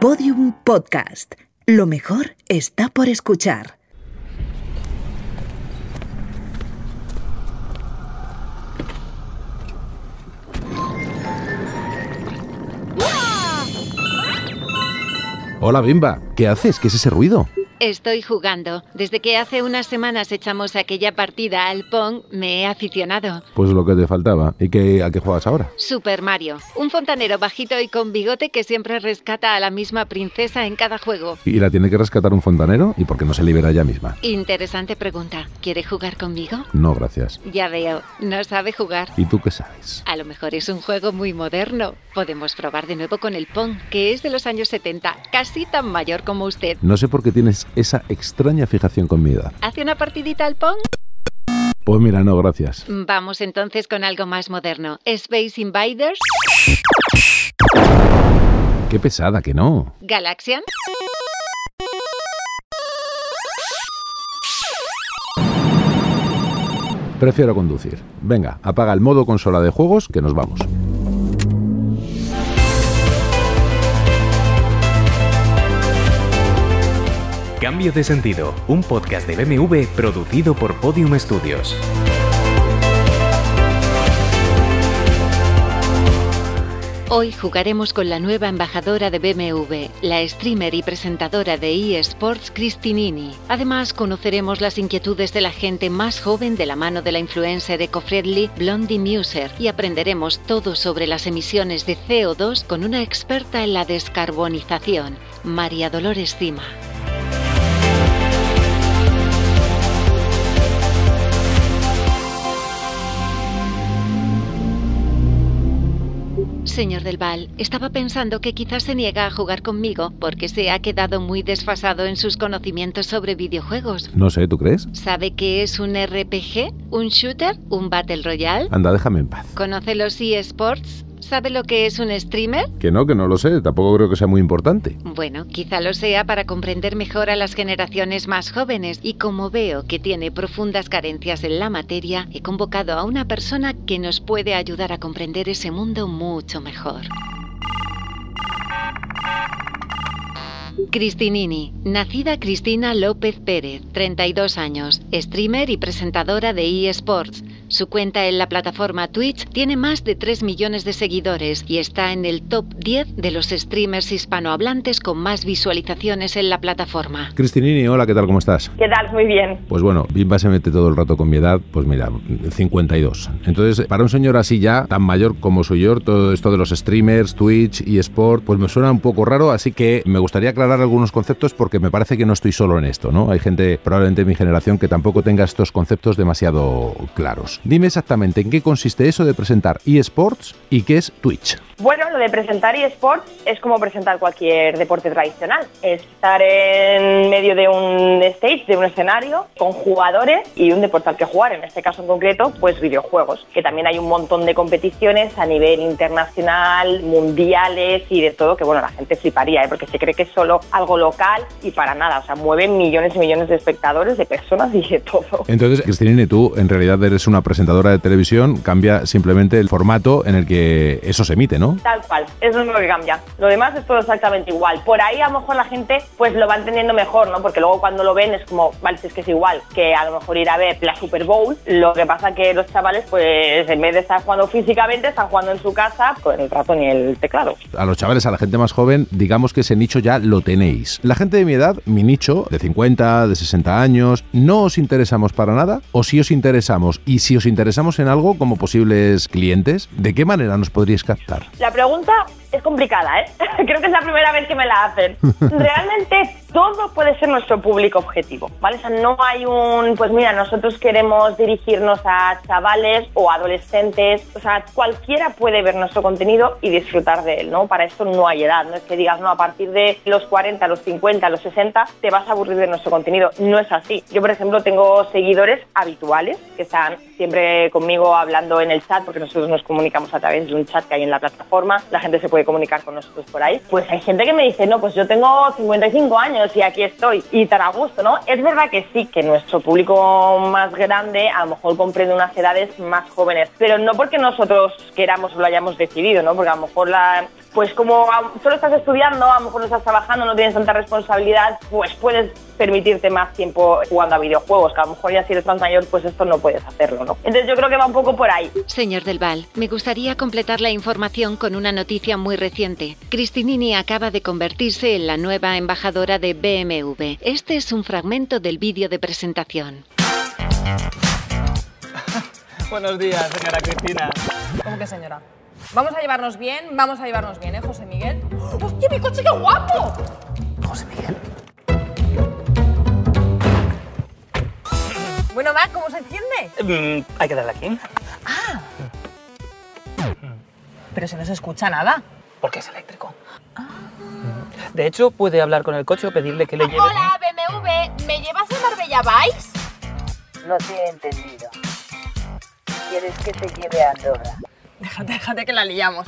Podium Podcast. Lo mejor está por escuchar. Hola, Bimba. ¿Qué haces? ¿Qué es ese ruido? Estoy jugando. Desde que hace unas semanas echamos aquella partida al Pong, me he aficionado. Pues lo que te faltaba. ¿Y qué, a qué juegas ahora? Super Mario. Un fontanero bajito y con bigote que siempre rescata a la misma princesa en cada juego. ¿Y la tiene que rescatar un fontanero? ¿Y por qué no se libera ella misma? Interesante pregunta. ¿Quiere jugar conmigo? No, gracias. Ya veo. No sabe jugar. ¿Y tú qué sabes? A lo mejor es un juego muy moderno. Podemos probar de nuevo con el Pong, que es de los años 70, casi tan mayor como usted. No sé por qué tienes esa extraña fijación con mi edad. ¿Hace una partidita al Pong? Pues mira, no, gracias. Vamos entonces con algo más moderno. Space Invaders, Qué pesada, que no. Galaxian. Prefiero conducir. Venga, apaga el modo consola de juegos que nos vamos. Cambio de sentido, un podcast de BMW producido por Podium Studios. Hoy jugaremos con la nueva embajadora de BMW, la streamer y presentadora de eSports Cristinini. Además, conoceremos las inquietudes de la gente más joven de la mano de la influencer ecofriendly Blondie Muser y aprenderemos todo sobre las emisiones de CO2 con una experta en la descarbonización, María Dolores Cima. Señor del Val, estaba pensando que quizás se niega a jugar conmigo porque se ha quedado muy desfasado en sus conocimientos sobre videojuegos. No sé, ¿tú crees? ¿Sabe qué es un RPG? ¿Un shooter? ¿Un Battle Royale? Anda, déjame en paz. ¿Conoce los eSports? ¿Sabe lo que es un streamer? Que no, que no lo sé. Tampoco creo que sea muy importante. Bueno, quizá lo sea para comprender mejor a las generaciones más jóvenes y como veo que tiene profundas carencias en la materia, he convocado a una persona que nos puede ayudar a comprender ese mundo mucho mejor. Cristinini, nacida Cristina López Pérez, 32 años, streamer y presentadora de eSports. Su cuenta en la plataforma Twitch tiene más de 3 millones de seguidores y está en el top 10 de los streamers hispanohablantes con más visualizaciones en la plataforma. Cristinini, hola, ¿qué tal? ¿Cómo estás? ¿Qué tal? Muy bien. Pues bueno, Bimba se mete todo el rato con mi edad, pues mira, 52. Entonces, para un señor así ya, tan mayor como soy yo, todo esto de los streamers, Twitch y Sport, pues me suena un poco raro, así que me gustaría aclarar algunos conceptos porque me parece que no estoy solo en esto, ¿no? Hay gente probablemente de mi generación que tampoco tenga estos conceptos demasiado claros. Dime exactamente en qué consiste eso de presentar eSports y qué es Twitch. Bueno, lo de presentar eSports es como presentar cualquier deporte tradicional. Es estar en medio de un stage, de un escenario, con jugadores y un deporte al que jugar. En este caso en concreto, pues videojuegos. Que también hay un montón de competiciones a nivel internacional, mundiales y de todo, que bueno, la gente fliparía, ¿eh? porque se cree que es solo algo local y para nada. O sea, mueven millones y millones de espectadores, de personas y de todo. Entonces, Cristinini, tú en realidad eres una presentadora de televisión, cambia simplemente el formato en el que eso se emite, ¿no? Tal cual, eso es lo que cambia. Lo demás es todo exactamente igual. Por ahí a lo mejor la gente pues lo va entendiendo mejor, ¿no? Porque luego cuando lo ven es como, vale, si es que es igual que a lo mejor ir a ver la Super Bowl. Lo que pasa que los chavales pues en vez de estar jugando físicamente están jugando en su casa con el ratón y el teclado. A los chavales, a la gente más joven, digamos que ese nicho ya lo tenéis. La gente de mi edad, mi nicho, de 50, de 60 años, ¿no os interesamos para nada? ¿O si os interesamos? Y si os interesamos en algo como posibles clientes, ¿de qué manera nos podríais captar? La pregunta es complicada, ¿eh? Creo que es la primera vez que me la hacen. Realmente todo puede ser nuestro público objetivo, ¿vale? O sea, no hay un, pues mira, nosotros queremos dirigirnos a chavales o adolescentes, o sea, cualquiera puede ver nuestro contenido y disfrutar de él, ¿no? Para esto no hay edad, no es que digas, no, a partir de los 40, los 50, los 60 te vas a aburrir de nuestro contenido, no es así. Yo, por ejemplo, tengo seguidores habituales que están siempre conmigo hablando en el chat, porque nosotros nos comunicamos a través de un chat que hay en la plataforma, la gente se puede comunicar con nosotros por ahí. Pues hay gente que me dice, no, pues yo tengo 55 años y aquí estoy, y tan a gusto, ¿no? Es verdad que sí, que nuestro público más grande a lo mejor comprende unas edades más jóvenes, pero no porque nosotros queramos o lo hayamos decidido, ¿no? Porque a lo mejor la, pues como solo estás estudiando, a lo mejor no estás trabajando, no tienes tanta responsabilidad, pues puedes permitirte más tiempo jugando a videojuegos, que a lo mejor ya si eres más mayor, pues esto no puedes hacerlo, ¿no? Entonces yo creo que va un poco por ahí. Señor Del Val, me gustaría completar la información con una noticia muy reciente. Cristinini acaba de convertirse en la nueva embajadora de BMW. Este es un fragmento del vídeo de presentación. Buenos días, señora Cristina. ¿Cómo que señora? Vamos a llevarnos bien, vamos a llevarnos bien, ¿eh, José Miguel? ¡Hostia, mi coche, qué guapo! José Miguel. Bueno, Mac, ¿cómo se enciende? Mm, hay que darle aquí. Pero si no se escucha nada. Porque es eléctrico. De hecho, puede hablar con el coche o pedirle que le lleve. Hola, BMW, ¿me llevas a Marbella Vice? No te he entendido. ¿Quieres que te lleve a Andorra? Déjate, déjate que la liamos.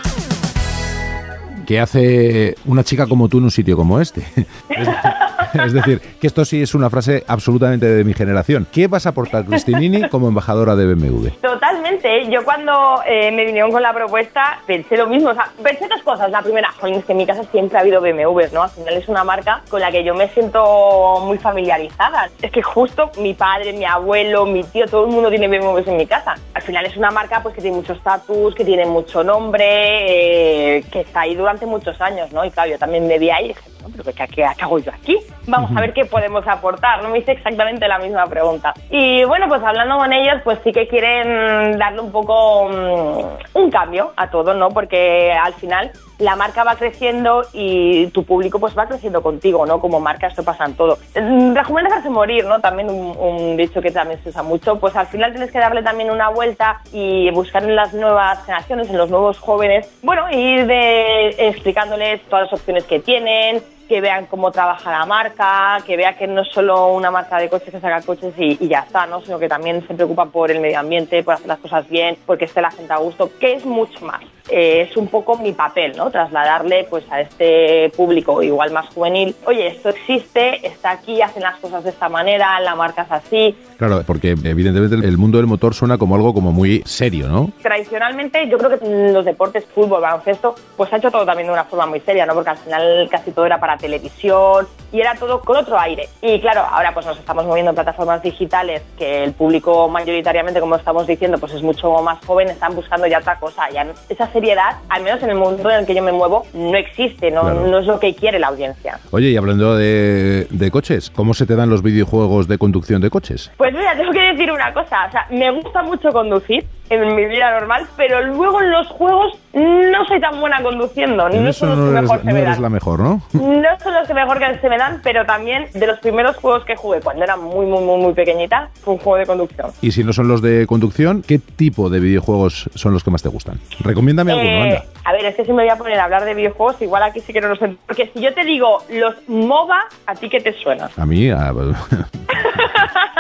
¿Qué hace una chica como tú en un sitio como este? Es, decir, que esto sí es una frase absolutamente de mi generación. ¿Qué vas a aportar, Cristinini, como embajadora de BMW? Totalmente. Yo cuando eh, me vinieron con la propuesta pensé lo mismo. O sea, pensé dos cosas. La primera, joder, es que en mi casa siempre ha habido BMWs, ¿no? Al final es una marca con la que yo me siento muy familiarizada. Es que justo mi padre, mi abuelo, mi tío, todo el mundo tiene BMWs en mi casa. Al final es una marca pues que tiene mucho estatus, que tiene mucho nombre, eh, que está ahí durante muchos años, ¿no? Y claro, yo también me vi ahí y dije, no, pero ¿qué, qué, qué hago yo aquí? Vamos a ver qué podemos aportar. No me hice exactamente la misma pregunta. Y bueno, pues hablando con ellos, pues sí que quieren darle un poco mm, un cambio a todo, ¿no? Porque al final la marca va creciendo y tu público pues va creciendo contigo, ¿no? Como marca esto pasa en todo. Rejuvenecer hace morir, ¿no? También un, un dicho que también se usa mucho. Pues al final tienes que darle también una vuelta y buscar en las nuevas generaciones, en los nuevos jóvenes, bueno, ir de, explicándoles todas las opciones que tienen, que vean cómo trabaja la marca, que vea que no es solo una marca de coches que saca coches y, y ya está, ¿no? sino que también se preocupa por el medio ambiente, por hacer las cosas bien, porque esté la gente a gusto, que es mucho más. Eh, es un poco mi papel, ¿no? Trasladarle pues a este público igual más juvenil, oye, esto existe, está aquí, hacen las cosas de esta manera, la marca es así. Claro, porque evidentemente el mundo del motor suena como algo como muy serio, ¿no? Tradicionalmente yo creo que los deportes, fútbol, baloncesto, pues ha hecho todo también de una forma muy seria, ¿no? Porque al final casi todo era para televisión y era todo con otro aire. Y claro, ahora pues nos estamos moviendo en plataformas digitales que el público mayoritariamente, como estamos diciendo, pues es mucho más joven, están buscando ya otra cosa. Ya esa seriedad, al menos en el mundo en el que yo me muevo, no existe, no, Claro. no es lo que quiere la audiencia. Oye, y hablando de, de coches, ¿cómo se te dan los videojuegos de conducción de coches? Pues mira, tengo que decir una cosa, o sea, me gusta mucho conducir en mi vida normal, pero luego en los juegos no soy tan buena conduciendo, En no son los no que eres, mejor se no me dan. la mejor, ¿no? No son los que mejor que se me dan, pero también de los primeros juegos que jugué cuando era muy, muy, muy, muy pequeñita, fue un juego de conducción. Y si no son los de conducción, ¿qué tipo de videojuegos son los que más te gustan? Recomiéndame alguno, Eh, anda. a ver, es que si me voy a poner a hablar de videojuegos, igual aquí sí que no lo sé. Porque si yo te digo los MOBA, ¿a ti qué te suena? A mí, a,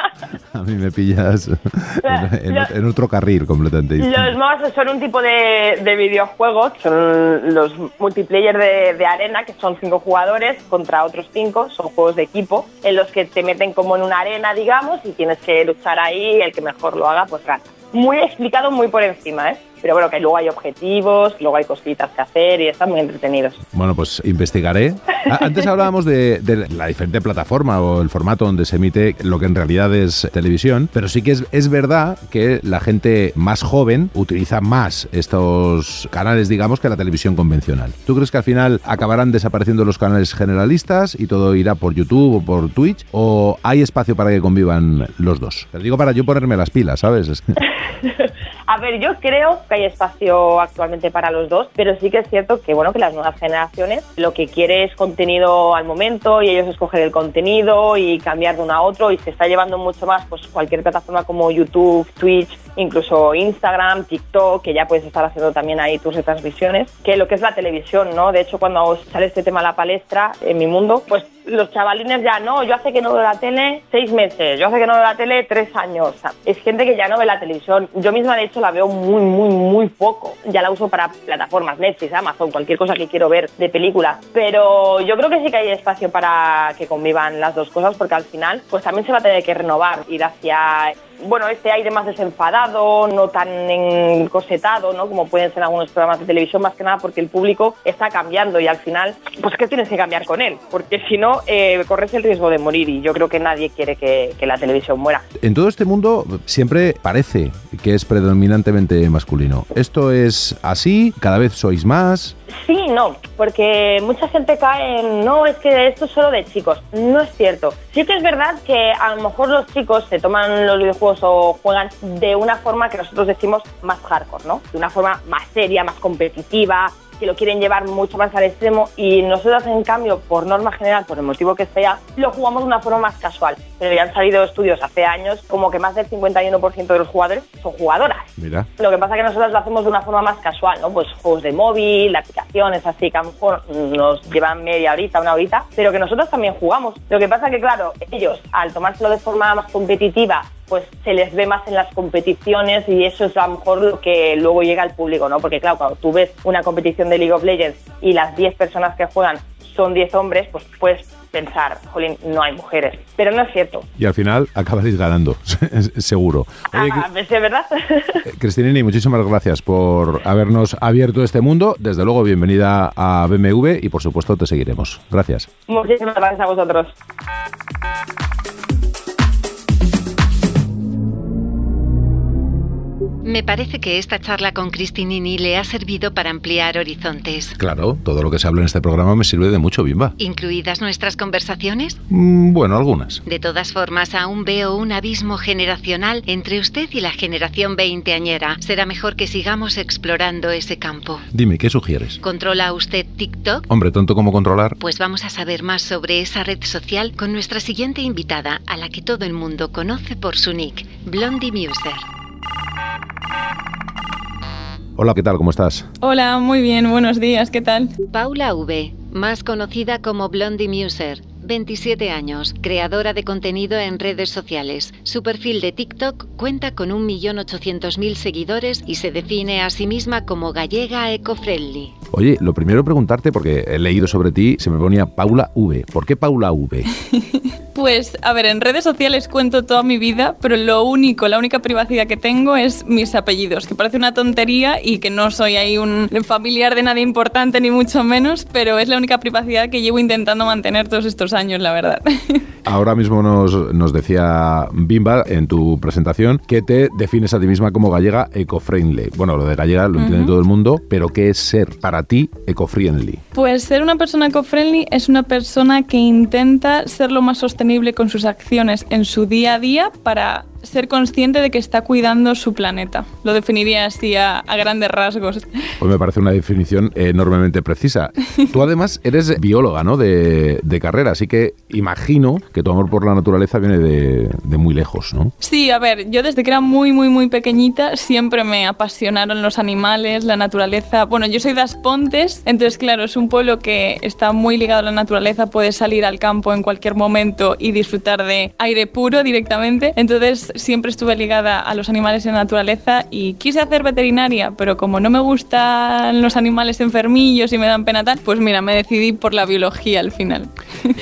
a mí me pillas en, en- en otro carril completamente distinto. Los MOBA son un tipo de, de videojuegos, son los multiplayer de, de arena, que son cinco jugadores contra otros cinco, son juegos de equipo, en los que te meten como en una arena, digamos, y tienes que luchar ahí, el que mejor lo haga, pues gana. Muy explicado, muy por encima, ¿eh? Pero bueno, que luego hay objetivos, luego hay cositas que hacer y están muy entretenidos. Bueno, pues investigaré. A- Antes hablábamos de, de la diferente plataforma o el formato donde se emite lo que en realidad es televisión, pero sí que es, es verdad que la gente más joven utiliza más estos canales, digamos, que la televisión convencional. ¿Tú crees que al final acabarán desapareciendo los canales generalistas y todo irá por YouTube o por Twitch? ¿O hay espacio para que convivan los dos? Te lo digo para yo ponerme las pilas, ¿sabes? A ver, yo creo que hay espacio actualmente para los dos, pero sí que es cierto que bueno que las nuevas generaciones lo que quiere es contenido al momento y ellos escogen el contenido y cambiar de uno a otro y se está llevando mucho más pues cualquier plataforma como YouTube, Twitch, incluso Instagram, TikTok, que ya puedes estar haciendo también ahí tus retransmisiones, que lo que es la televisión, ¿no? De hecho, cuando sale este tema a la palestra en mi mundo, pues los chavalines ya no, yo hace que no veo la tele seis meses, yo hace que no veo la tele tres años. Es gente que ya no ve la televisión. Yo misma, de hecho, la veo muy, muy, muy poco. Ya la uso para plataformas, Netflix, Amazon, cualquier cosa que quiero ver de películas. Pero yo creo que sí que hay espacio para que convivan las dos cosas, porque al final, pues también se va a tener que renovar, ir hacia bueno, este aire más desenfadado, no tan encosetado, ¿no? Como pueden ser algunos programas de televisión, más que nada porque el público está cambiando y al final, pues que tienes que cambiar con él, porque si no, eh, corres el riesgo de morir y yo creo que nadie quiere que, que la televisión muera. En todo este mundo siempre parece que es predominantemente masculino. ¿Esto es así? ¿Cada vez sois más? Sí, no, porque mucha gente cae en, no, es que esto es solo de chicos. No es cierto. Sí que es verdad que a lo mejor los chicos se toman los videojuegos o juegan de una forma que nosotros decimos más hardcore, ¿no? De una forma más seria, más competitiva, que lo quieren llevar mucho más al extremo y nosotros en cambio, por norma general, por el motivo que sea, lo jugamos de una forma más casual. Pero ya han salido estudios hace años como que más del 51% de los jugadores son jugadoras. Mira. Lo que pasa es que nosotros lo hacemos de una forma más casual, ¿no? Pues juegos de móvil, aplicaciones así que a lo mejor nos llevan media horita, una horita, pero que nosotros también jugamos. Lo que pasa es que, claro, ellos al tomárselo de forma más competitiva pues se les ve más en las competiciones y eso es a lo mejor lo que luego llega al público, ¿no? Porque claro, cuando tú ves una competición de League of Legends y las 10 personas que juegan son 10 hombres, pues puedes pensar, jolín, no hay mujeres. Pero no es cierto. Y al final acabaréis ganando, seguro. Oye, Ah, ¿es verdad? Cristinini, muchísimas gracias por habernos abierto este mundo. Desde luego, bienvenida a BMW y por supuesto te seguiremos. Gracias. Muchísimas gracias a vosotros. Me parece que esta charla con Cristinini le ha servido para ampliar horizontes. Claro, todo lo que se habla en este programa me sirve de mucho, Bimba. ¿Incluidas nuestras conversaciones? Mm, bueno, algunas. De todas formas, aún veo un abismo generacional entre usted y la generación veinteañera. Será mejor que sigamos explorando ese campo. Dime, ¿qué sugieres? ¿Controla usted TikTok? Hombre, tonto como controlar. Pues vamos a saber más sobre esa red social con nuestra siguiente invitada, a la que todo el mundo conoce por su nick, Blondie Muser. Hola, ¿qué tal? ¿Cómo estás? Hola, muy bien, buenos días, ¿qué tal? Paula V, más conocida como Blondie Muser, 27 años, creadora de contenido en redes sociales. Su perfil de TikTok cuenta con 1.800.000 seguidores y se define a sí misma como gallega eco-friendly. Oye, lo primero preguntarte, porque he leído sobre ti, se me ponía Paula V. ¿Por qué Paula V? Pues, a ver, en redes sociales cuento toda mi vida, pero lo único, la única privacidad que tengo es mis apellidos, que parece una tontería y que no soy ahí un familiar de nadie importante, ni mucho menos, pero es la única privacidad que llevo intentando mantener todos estos años, la verdad. Ahora mismo nos, nos decía Bimba en tu presentación que te defines a ti misma como gallega eco-friendly. Bueno, lo de gallega lo entiende todo el mundo, pero ¿qué es ser para ti eco-friendly? Pues ser una persona eco-friendly es una persona que intenta ser lo más sostenible con sus acciones en su día a día para ser consciente de que está cuidando su planeta. Lo definiría así a, a grandes rasgos. Pues me parece una definición enormemente precisa. Tú además eres bióloga, ¿no? De, de carrera, así que imagino que tu amor por la naturaleza viene de, de muy lejos, ¿no? Sí, a ver, yo desde que era muy, muy, muy pequeñita siempre me apasionaron los animales, la naturaleza. Bueno, yo soy de Aspontes, entonces claro, es un pueblo que está muy ligado a la naturaleza, puedes salir al campo en cualquier momento y disfrutar de aire puro directamente. Entonces siempre estuve ligada a los animales y la naturaleza y quise hacer veterinaria, pero como no me gustan los animales enfermillos y me dan pena tal, pues mira, me decidí por la biología al final.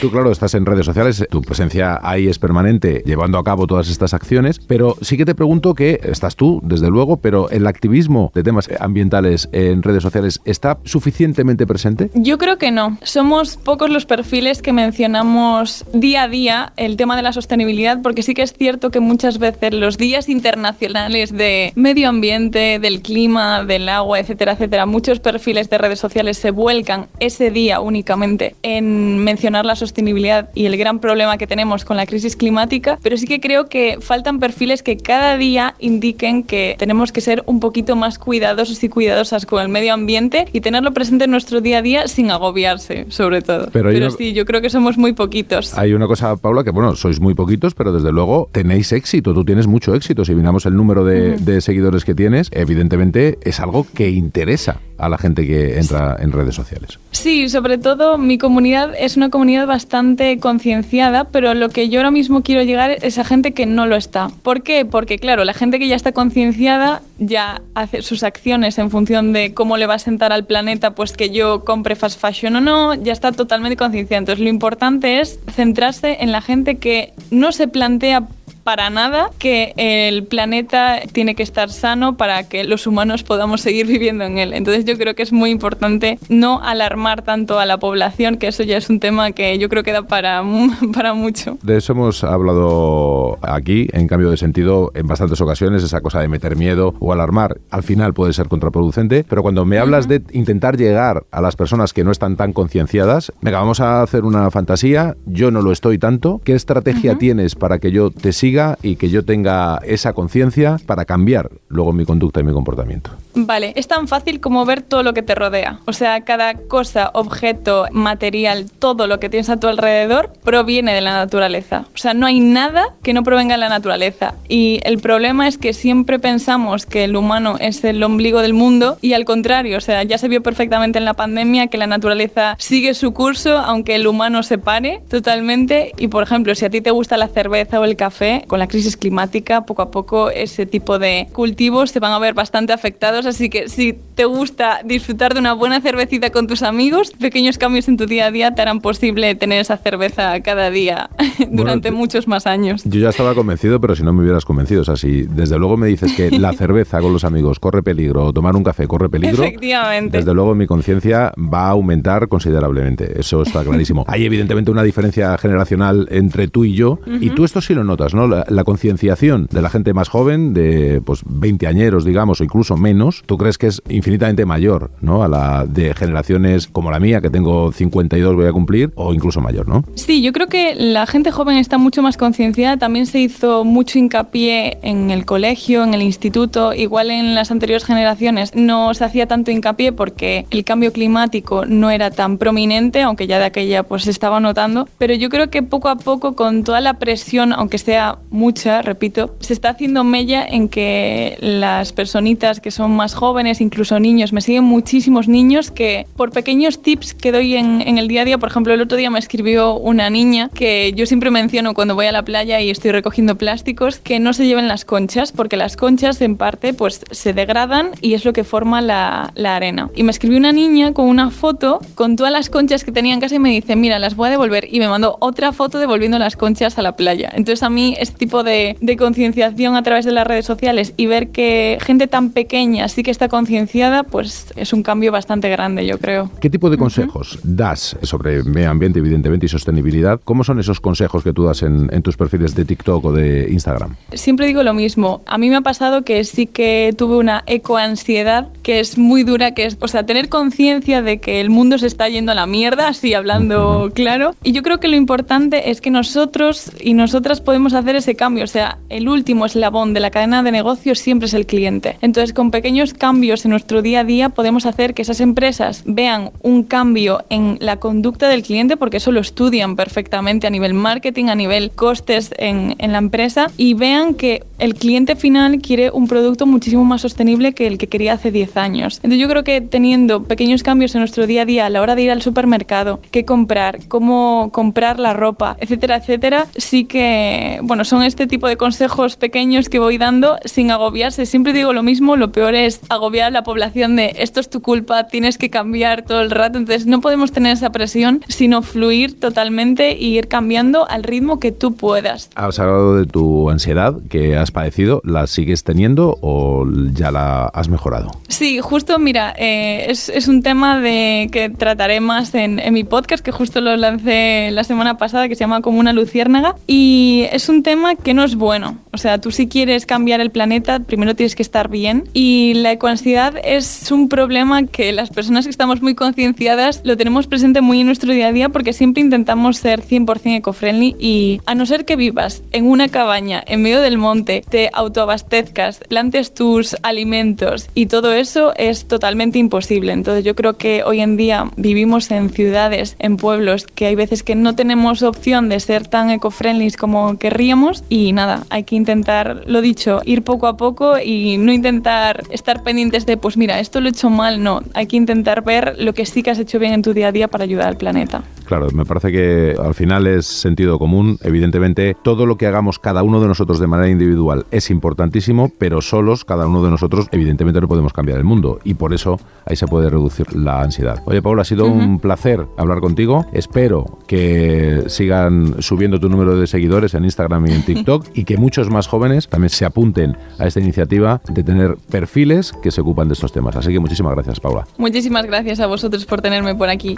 Tú, claro, estás en redes sociales, tu presencia ahí es permanente, llevando a cabo todas estas acciones, pero sí que te pregunto que estás tú, desde luego, pero el activismo de temas ambientales en redes sociales está suficientemente presente? Yo creo que no. Somos pocos los perfiles que mencionamos día a día el tema de la sostenibilidad, porque sí que es cierto que muchas veces los días internacionales de medio ambiente, del clima, del agua, etcétera, etcétera, muchos perfiles de redes sociales se vuelcan ese día únicamente en mencionar la sostenibilidad y el gran problema que tenemos con la crisis climática, pero sí que creo que faltan perfiles que cada día indiquen que tenemos que ser un poquito más cuidadosos y cuidadosas con el medio ambiente y tenerlo presente en nuestro día a día sin agobiarse, sobre todo. Pero hay una- sí, yo creo que somos muy poquitos. Hay una cosa, Paula, que bueno, sois muy poquitos, pero desde luego tenéis éxito, tú tienes mucho éxito. Si miramos el número de, de seguidores que tienes, evidentemente es algo que interesa a la gente que entra en redes sociales. Sí, sobre todo mi comunidad es una comunidad bastante concienciada, pero lo que yo ahora mismo quiero llegar es a gente que no lo está. ¿Por qué? Porque claro, la gente que ya está concienciada ya hace sus acciones en función de cómo le va a sentar al planeta, pues que yo compre fast fashion o no, ya está totalmente concienciada. Entonces lo importante es centrarse en la gente que no se plantea para nada que el planeta tiene que estar sano para que los humanos podamos seguir viviendo en él. Entonces yo creo que es muy importante no alarmar tanto a la población, que eso ya es un tema que yo creo que da para, para mucho. De eso hemos hablado aquí, en cambio de sentido, en bastantes ocasiones, esa cosa de meter miedo o alarmar, al final puede ser contraproducente, pero cuando me hablas de intentar llegar a las personas que no están tan concienciadas, venga, vamos a hacer una fantasía, yo no lo estoy tanto, ¿qué estrategia tienes para que yo te siga y que yo tenga esa conciencia para cambiar luego mi conducta y mi comportamiento? Vale, es tan fácil como ver todo lo que te rodea. O sea, cada cosa, objeto, material, todo lo que tienes a tu alrededor proviene de la naturaleza. O sea, no hay nada que no provenga de la naturaleza. Y el problema es que siempre pensamos que el humano es el ombligo del mundo y al contrario, o sea, ya se vio perfectamente en la pandemia que la naturaleza sigue su curso aunque el humano se pare totalmente. Y por ejemplo, si a ti te gusta la cerveza o el café, con la crisis climática, poco a poco ese tipo de cultivos se van a ver bastante afectados así que si te gusta disfrutar de una buena cervecita con tus amigos, pequeños cambios en tu día a día te harán posible tener esa cerveza cada día durante muchos más años. Yo ya estaba convencido, pero si no me hubieras convencido, o sea, si desde luego me dices que la cerveza con los amigos corre peligro, o tomar un café corre peligro, Efectivamente. desde luego mi conciencia va a aumentar considerablemente, eso está clarísimo. Hay evidentemente una diferencia generacional entre tú y yo, y tú esto sí lo notas, ¿no? La, la concienciación de la gente más joven, de pues 20 añeros, digamos, o incluso menos, tú crees que es infinitamente mayor, ¿no? A la de generaciones como la mía, que tengo 52, voy a cumplir, o incluso mayor, ¿no? Sí, yo creo que la gente joven está mucho más concienciada. También se hizo mucho hincapié en el colegio, en el instituto. Igual en las anteriores generaciones no se hacía tanto hincapié porque el cambio climático no era tan prominente, aunque ya de aquella pues se estaba notando. Pero yo creo que poco a poco, con toda la presión, aunque sea mucha, repito, se está haciendo mella en que las personitas que son más jóvenes, incluso niños. Me siguen muchísimos niños que por pequeños tips que doy en, en, el día a día, por ejemplo, el otro día me escribió una niña que yo siempre menciono cuando voy a la playa y estoy recogiendo plásticos, que no se lleven las conchas, porque las conchas en parte pues se degradan y es lo que forma la, la arena. Y me escribió una niña con una foto con todas las conchas que tenía en casa y me dice, mira, las voy a devolver. Y me mandó otra foto devolviendo las conchas a la playa. Entonces a mí este tipo de, de concienciación a través de las redes sociales y ver que gente tan pequeña sí que está concienciada, pues es un cambio bastante grande, yo creo. ¿Qué tipo de consejos das sobre medio ambiente, evidentemente, y sostenibilidad? ¿Cómo son esos consejos que tú das en, en, tus perfiles de TikTok o de Instagram? Siempre digo lo mismo. A mí me ha pasado que sí que tuve una ecoansiedad que es muy dura, que es, o sea, tener conciencia de que el mundo se está yendo a la mierda, así hablando uh -huh. claro. Y yo creo que lo importante es que nosotros y nosotras podemos hacer ese cambio. O sea, el último eslabón de la cadena de negocios siempre es el cliente. Entonces, con pequeños cambios en nuestro día a día podemos hacer que esas empresas vean un cambio en la conducta del cliente porque eso lo estudian perfectamente a nivel marketing, a nivel costes en, en la empresa y vean que el cliente final quiere un producto muchísimo más sostenible que el que quería hace 10 años. Entonces yo creo que teniendo pequeños cambios en nuestro día a día a la hora de ir al supermercado, qué comprar, cómo comprar la ropa, etcétera, etcétera, sí que, bueno, son este tipo de consejos pequeños que voy dando sin agobiarse. Siempre digo lo mismo, lo peor es agobiar a la población de esto es tu culpa, tienes que cambiar todo el rato. Entonces no podemos tener esa presión, sino fluir totalmente y ir cambiando al ritmo que tú puedas. Has hablado de tu ansiedad que has padecido, ¿la sigues teniendo o ya la has mejorado? Sí, justo, mira, eh, es, es, un tema de que trataré más en, en, mi podcast, que justo lo lancé la semana pasada, que se llama Como una luciérnaga, y es un tema que no es bueno. O sea, tú si quieres cambiar el planeta, primero tienes que estar bien, y la ecoansiedad es un problema que las personas que estamos muy concienciadas lo tenemos presente muy en nuestro día a día porque siempre intentamos ser 100% eco-friendly y a no ser que vivas en una cabaña en medio del monte, te autoabastezcas, plantes tus alimentos y todo eso es totalmente imposible. Entonces yo creo que hoy en día vivimos en ciudades, en pueblos, que hay veces que no tenemos opción de ser tan eco-friendly como querríamos y nada, hay que intentar, lo dicho, ir poco a poco y no intentar estar pendientes de, pues mira, esto lo he hecho mal, no, hay que intentar ver lo que sí que has hecho bien en tu día a día para ayudar al planeta. Claro, me parece que al final es sentido común. Evidentemente, todo lo que hagamos cada uno de nosotros de manera individual es importantísimo, pero solos, cada uno de nosotros, evidentemente no podemos cambiar el mundo. Y por eso ahí se puede reducir la ansiedad. Oye, Paula, ha sido un placer hablar contigo. Espero que sigan subiendo tu número de seguidores en Instagram y en TikTok y que muchos más jóvenes también se apunten a esta iniciativa de tener perfiles que se ocupan de estos temas. Así que muchísimas gracias, Paula. Muchísimas gracias a vosotros por tenerme por aquí.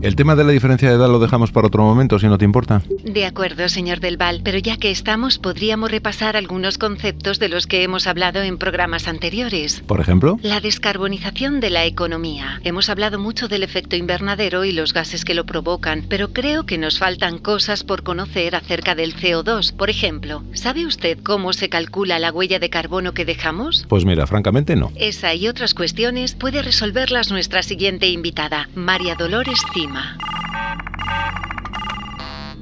El tema de la diferencia de edad lo dejamos para otro momento, si no te importa. De acuerdo, señor Del Val, pero ya que estamos, podríamos repasar algunos conceptos de los que hemos hablado en programas anteriores. Por ejemplo, La descarbonización de la economía. Hemos hablado mucho del efecto invernadero y los gases que lo provocan, pero creo que nos faltan cosas por conocer acerca del CO2. Por ejemplo, ¿sabe usted cómo se calcula la huella de carbono que dejamos? pues mira, francamente no. Esa y otras cuestiones puede resolverlas nuestra siguiente invitada, María Dolores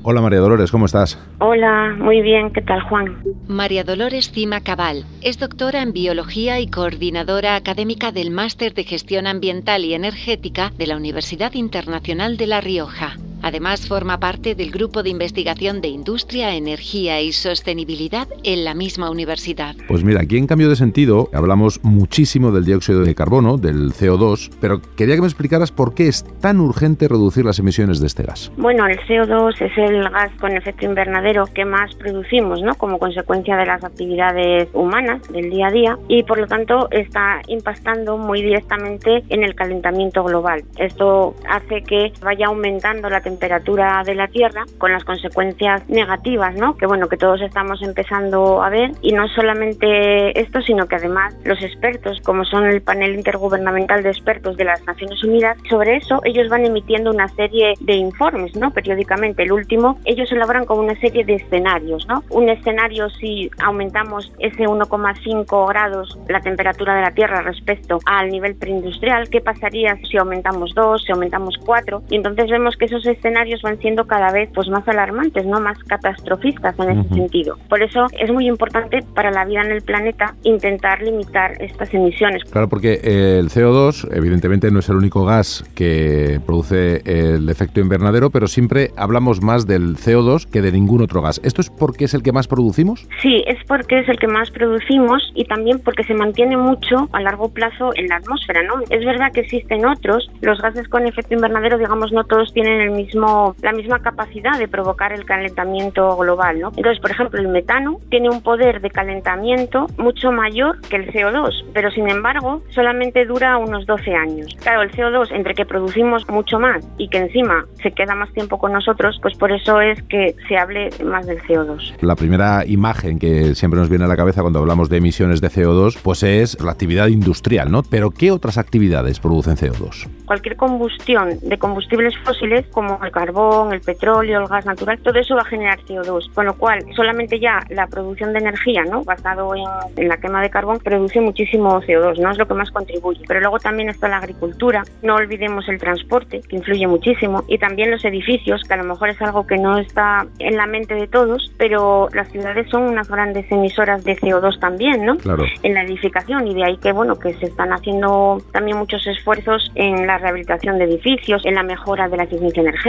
Hola María Dolores, ¿cómo estás? Hola, muy bien, ¿qué tal Juan? María Dolores Cima Cabal es doctora en biología y coordinadora académica del Máster de Gestión Ambiental y Energética de la Universidad Internacional de La Rioja. Además, forma parte del grupo de investigación de industria, energía y sostenibilidad en la misma universidad. Pues mira, aquí en cambio de sentido hablamos muchísimo del dióxido de carbono, del CO2, pero quería que me explicaras por qué es tan urgente reducir las emisiones de este gas. Bueno, el CO2 es el gas con efecto invernadero que más producimos, ¿no? Como consecuencia de las actividades humanas del día a día y por lo tanto está impactando muy directamente en el calentamiento global. Esto hace que vaya aumentando la temperatura de la Tierra con las consecuencias negativas, ¿no? Que bueno, que todos estamos empezando a ver y no solamente esto, sino que además los expertos, como son el panel intergubernamental de expertos de las Naciones Unidas, sobre eso ellos van emitiendo una serie de informes, ¿no? Periódicamente. El último, ellos elaboran como una serie de escenarios, ¿no? Un escenario si aumentamos ese 1,5 grados la temperatura de la Tierra respecto al nivel preindustrial, ¿qué pasaría si aumentamos 2, si aumentamos 4? Y entonces vemos que esos escenarios van siendo cada vez pues más alarmantes, ¿no? Más catastrofistas en ese sentido. Por eso es muy importante para la vida en el planeta intentar limitar estas emisiones. Claro, porque el CO2 evidentemente no es el único gas que produce el efecto invernadero, pero siempre hablamos más del CO2 que de ningún otro gas. ¿Esto es porque es el que más producimos? Sí, es porque es el que más producimos y también porque se mantiene mucho a largo plazo en la atmósfera, ¿no? Es verdad que existen otros, los gases con efecto invernadero, digamos, no todos tienen el mismo la misma capacidad de provocar el calentamiento global, ¿no? Entonces, por ejemplo, el metano tiene un poder de calentamiento mucho mayor que el CO2, pero sin embargo, solamente dura unos 12 años. Claro, el CO2 entre que producimos mucho más y que encima se queda más tiempo con nosotros, pues por eso es que se hable más del CO2. La primera imagen que siempre nos viene a la cabeza cuando hablamos de emisiones de CO2, pues es la actividad industrial, ¿no? Pero ¿qué otras actividades producen CO2? Cualquier combustión de combustibles fósiles como el carbón, el petróleo, el gas natural, todo eso va a generar CO2, con lo cual solamente ya la producción de energía, ¿no? Basado en, en la quema de carbón, produce muchísimo CO2, ¿no? Es lo que más contribuye. Pero luego también está la agricultura, no olvidemos el transporte, que influye muchísimo, y también los edificios, que a lo mejor es algo que no está en la mente de todos, pero las ciudades son unas grandes emisoras de CO2 también, ¿no? Claro. En la edificación y de ahí que bueno que se están haciendo también muchos esfuerzos en la rehabilitación de edificios, en la mejora de la eficiencia energética.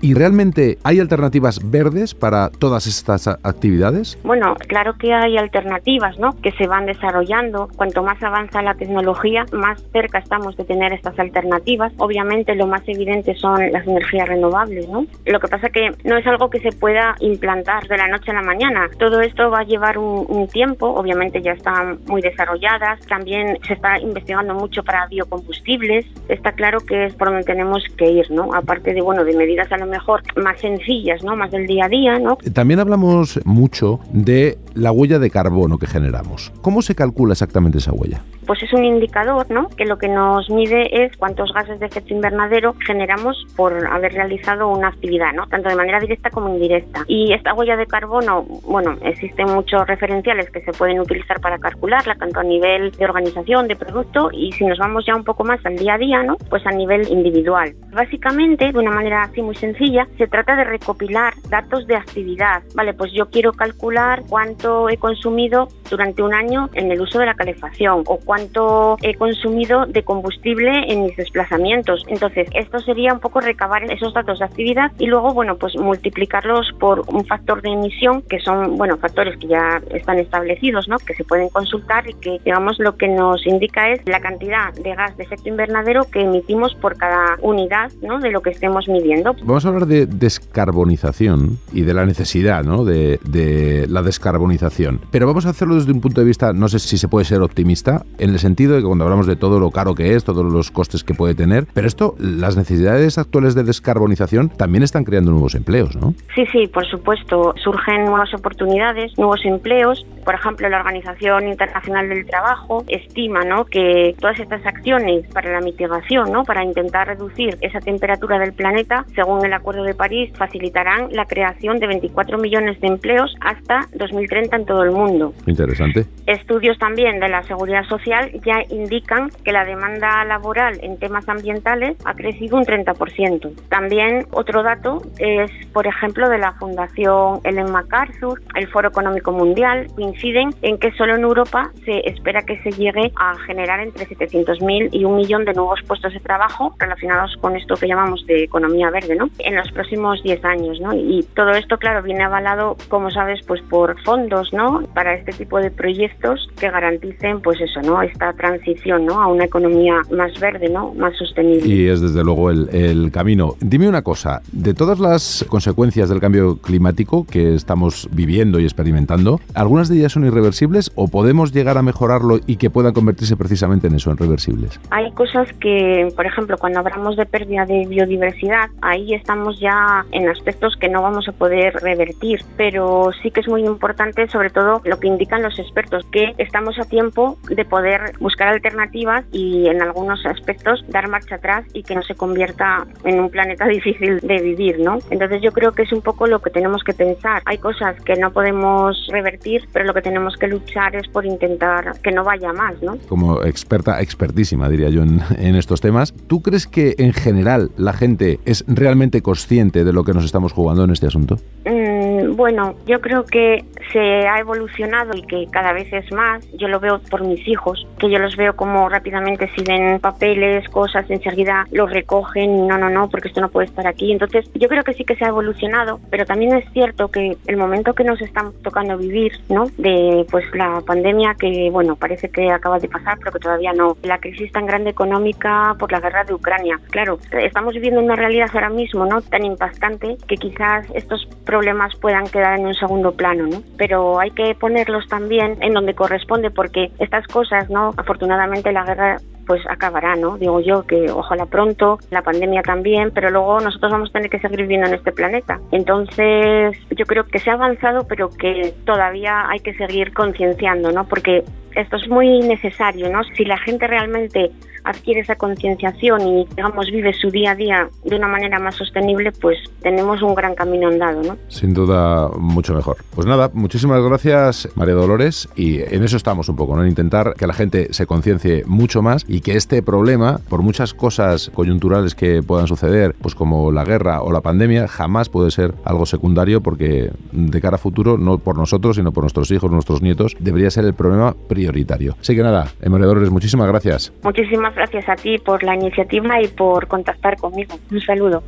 ¿Y realmente hay alternativas verdes para todas estas actividades? Bueno, claro que hay alternativas, ¿no? Que se van desarrollando. Cuanto más avanza la tecnología, más cerca estamos de tener estas alternativas. Obviamente, lo más evidente son las energías renovables, ¿no? Lo que pasa que no es algo que se pueda implantar de la noche a la mañana. Todo esto va a llevar un, un tiempo. Obviamente, ya están muy desarrolladas. También se está investigando mucho para biocombustibles. Está claro que es por donde tenemos que ir, ¿no? Aparte de, bueno, de medidas a lo mejor más sencillas, ¿no? Más del día a día, ¿no? También hablamos mucho de la huella de carbono que generamos. ¿Cómo se calcula exactamente esa huella? pues es un indicador, ¿no? Que lo que nos mide es cuántos gases de efecto invernadero generamos por haber realizado una actividad, ¿no? Tanto de manera directa como indirecta. Y esta huella de carbono, bueno, existen muchos referenciales que se pueden utilizar para calcularla, tanto a nivel de organización, de producto, y si nos vamos ya un poco más al día a día, ¿no? Pues a nivel individual. Básicamente, de una manera así muy sencilla, se trata de recopilar datos de actividad. Vale, pues yo quiero calcular cuánto he consumido durante un año en el uso de la calefacción o cuánto he consumido de combustible en mis desplazamientos. Entonces, esto sería un poco recabar esos datos de actividad y luego, bueno, pues multiplicarlos por un factor de emisión, que son, bueno, factores que ya están establecidos, ¿no? Que se pueden consultar y que, digamos, lo que nos indica es la cantidad de gas de efecto invernadero que emitimos por cada unidad, ¿no? De lo que estemos midiendo. Vamos a hablar de descarbonización y de la necesidad, ¿no? De, de la descarbonización. Pero vamos a hacerlo desde un punto de vista, no sé si se puede ser optimista, en el sentido de que cuando hablamos de todo lo caro que es, todos los costes que puede tener, pero esto, las necesidades actuales de descarbonización también están creando nuevos empleos, ¿no? Sí, sí, por supuesto. Surgen nuevas oportunidades, nuevos empleos. Por ejemplo, la Organización Internacional del Trabajo estima ¿no? que todas estas acciones para la mitigación, ¿no? para intentar reducir esa temperatura del planeta, según el Acuerdo de París, facilitarán la creación de 24 millones de empleos hasta 2030 en todo el mundo. Interesante. Estudios también de la seguridad social ya indican que la demanda laboral en temas ambientales ha crecido un 30%. También otro dato es, por ejemplo, de la Fundación Ellen MacArthur, el Foro Económico Mundial, coinciden en que solo en Europa se espera que se llegue a generar entre 700.000 y un millón de nuevos puestos de trabajo relacionados con esto que llamamos de economía verde, ¿no? En los próximos 10 años, ¿no? Y todo esto, claro, viene avalado, como sabes, pues por fondos, ¿no? Para este tipo de proyectos que garanticen, pues eso, ¿no? Esta transición, ¿no? A una economía más verde, ¿no? Más sostenible. Y es desde luego el, el camino. Dime una cosa, de todas las consecuencias del cambio climático que estamos viviendo y experimentando, ¿algunas de ellas son irreversibles o podemos llegar a mejorarlo y que puedan convertirse precisamente en eso, en reversibles? Hay cosas que, por ejemplo, cuando hablamos de pérdida de biodiversidad, ahí estamos ya en aspectos que no vamos a poder revertir, pero sí que es muy importante, sobre todo lo que indican los expertos, que estamos a tiempo de poder buscar alternativas y en algunos aspectos dar marcha atrás y que no se convierta en un planeta difícil de vivir, ¿no? Entonces yo creo que es un poco lo que tenemos que pensar. Hay cosas que no podemos revertir, pero lo que tenemos que luchar es por intentar que no vaya más, ¿no? Como experta, expertísima diría yo en, en estos temas, ¿tú crees que en general la gente es realmente consciente de lo que nos estamos jugando en este asunto? Mm, bueno, yo creo que se ha evolucionado y que cada vez es más. Yo lo veo por mis hijos, que yo los veo como rápidamente si ven papeles, cosas, enseguida los recogen, no, no, no, porque esto no puede estar aquí. Entonces, yo creo que sí que se ha evolucionado, pero también es cierto que el momento que nos está tocando vivir, ¿no? De pues la pandemia que, bueno, parece que acaba de pasar, pero que todavía no. La crisis tan grande económica por la guerra de Ucrania. Claro, estamos viviendo una realidad ahora mismo, ¿no? Tan impactante que quizás estos problemas puedan quedar en un segundo plano, ¿no? Pero hay que ponerlos también en donde corresponde porque estas cosas, ¿no? Afortunadamente la guerra pues acabará, ¿no? Digo yo que ojalá pronto, la pandemia también, pero luego nosotros vamos a tener que seguir viviendo en este planeta. Entonces, yo creo que se ha avanzado, pero que todavía hay que seguir concienciando, ¿no? Porque esto es muy necesario, ¿no? Si la gente realmente adquiere esa concienciación y, digamos, vive su día a día de una manera más sostenible, pues tenemos un gran camino andado, ¿no? Sin duda, mucho mejor. Pues nada, muchísimas gracias, María Dolores, y en eso estamos un poco, ¿no? En intentar que la gente se conciencie mucho más y que este problema, por muchas cosas coyunturales que puedan suceder, pues como la guerra o la pandemia, jamás puede ser algo secundario porque de cara a futuro, no por nosotros, sino por nuestros hijos, nuestros nietos, debería ser el problema prioritario. Así que nada, María Dolores, muchísimas gracias. Muchísimas gracias a ti por la iniciativa y por contactar conmigo. Un saludo.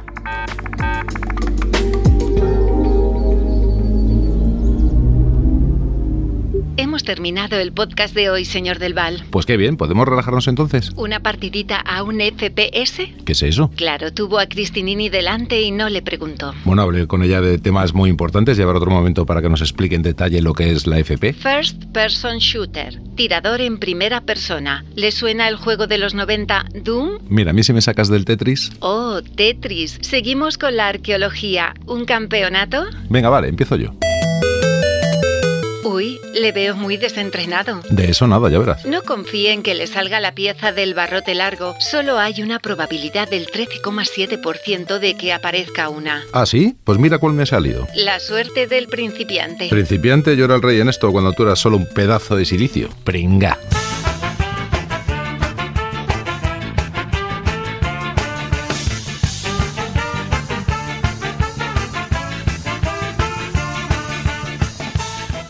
Hemos terminado el podcast de hoy, señor Del Val. Pues qué bien, ¿podemos relajarnos entonces? ¿Una partidita a un FPS? ¿Qué es eso? Claro, tuvo a Cristinini delante y no le preguntó. Bueno, hablé con ella de temas muy importantes y habrá otro momento para que nos explique en detalle lo que es la FP. First Person Shooter, tirador en primera persona. ¿Le suena el juego de los 90 Doom? Mira, a mí si me sacas del Tetris. Oh, Tetris. Seguimos con la arqueología. ¿Un campeonato? Venga, vale, empiezo yo. Uy, le veo muy desentrenado. De eso nada, ya verás. No confíe en que le salga la pieza del barrote largo. Solo hay una probabilidad del 13,7% de que aparezca una. ¿Ah, sí? Pues mira cuál me ha salido. La suerte del principiante. Principiante, yo era el rey en esto cuando tú eras solo un pedazo de silicio. Pringa.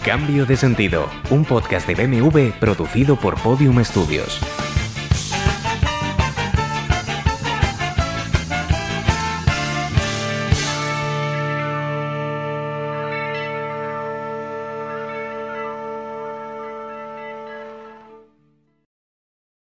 Cambio de sentido, un podcast de BMW producido por Podium Studios.